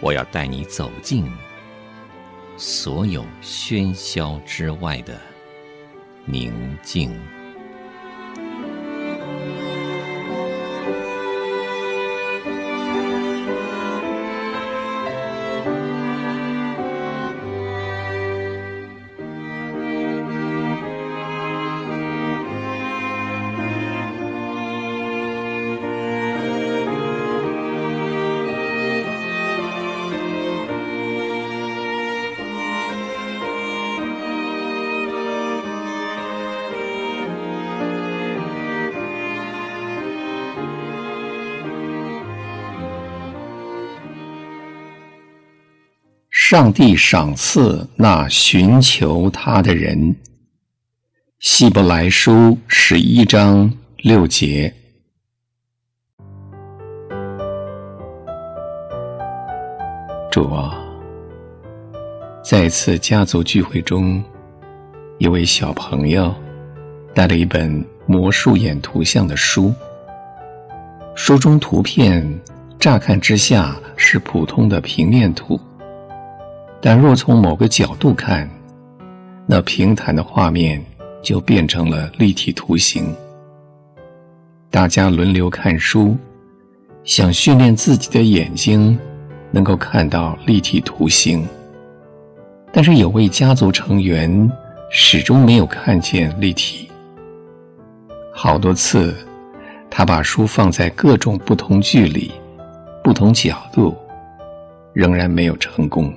我要带你走进所有喧嚣之外的宁静。上帝赏赐那寻求他的人。希伯来书十一章六节。主啊，在一次家族聚会中，一位小朋友带了一本魔术眼图像的书，书中图片乍看之下是普通的平面图。但若从某个角度看，那平坦的画面就变成了立体图形。大家轮流看书，想训练自己的眼睛，能够看到立体图形。但是有位家族成员始终没有看见立体。好多次，他把书放在各种不同距离、不同角度，仍然没有成功。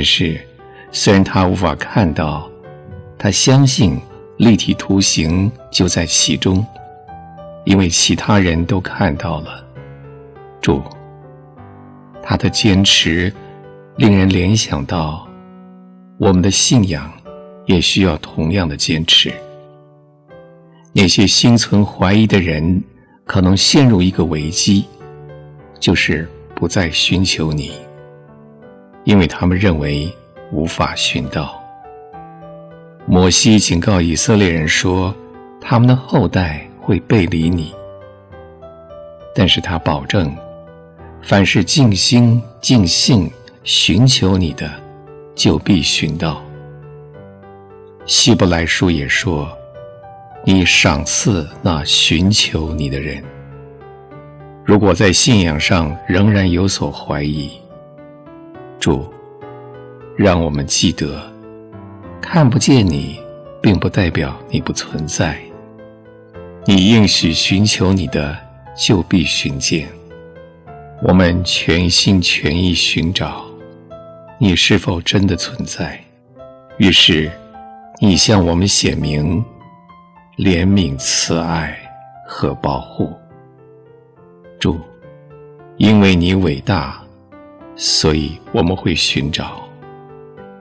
但是，虽然他无法看到，他相信立体图形就在其中，因为其他人都看到了。主，他的坚持令人联想到，我们的信仰也需要同样的坚持。那些心存怀疑的人，可能陷入一个危机，就是不再寻求你。因为他们认为无法寻到。摩西警告以色列人说，他们的后代会背离你。但是他保证，凡是尽心尽性寻求你的，就必寻到。希伯来书也说，你赏赐那寻求你的人。如果在信仰上仍然有所怀疑，主，让我们记得，看不见你，并不代表你不存在。你应许寻求你的，就必寻见。我们全心全意寻找，你是否真的存在？于是，你向我们显明怜悯、慈爱和保护。主，因为你伟大。所以我们会寻找，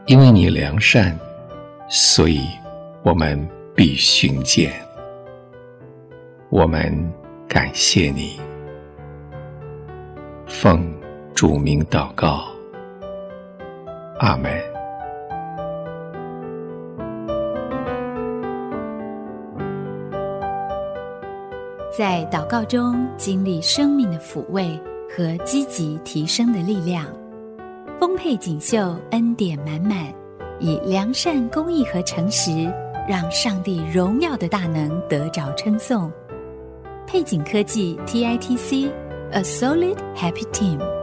因为你良善，所以我们必寻见。我们感谢你，奉主名祷告，阿门。在祷告中经历生命的抚慰和积极提升的力量，丰沛锦绣，恩典满满，以良善、公益和诚实，让上帝荣耀的大能得着称颂。配景科技 TITC，A Solid Happy Team。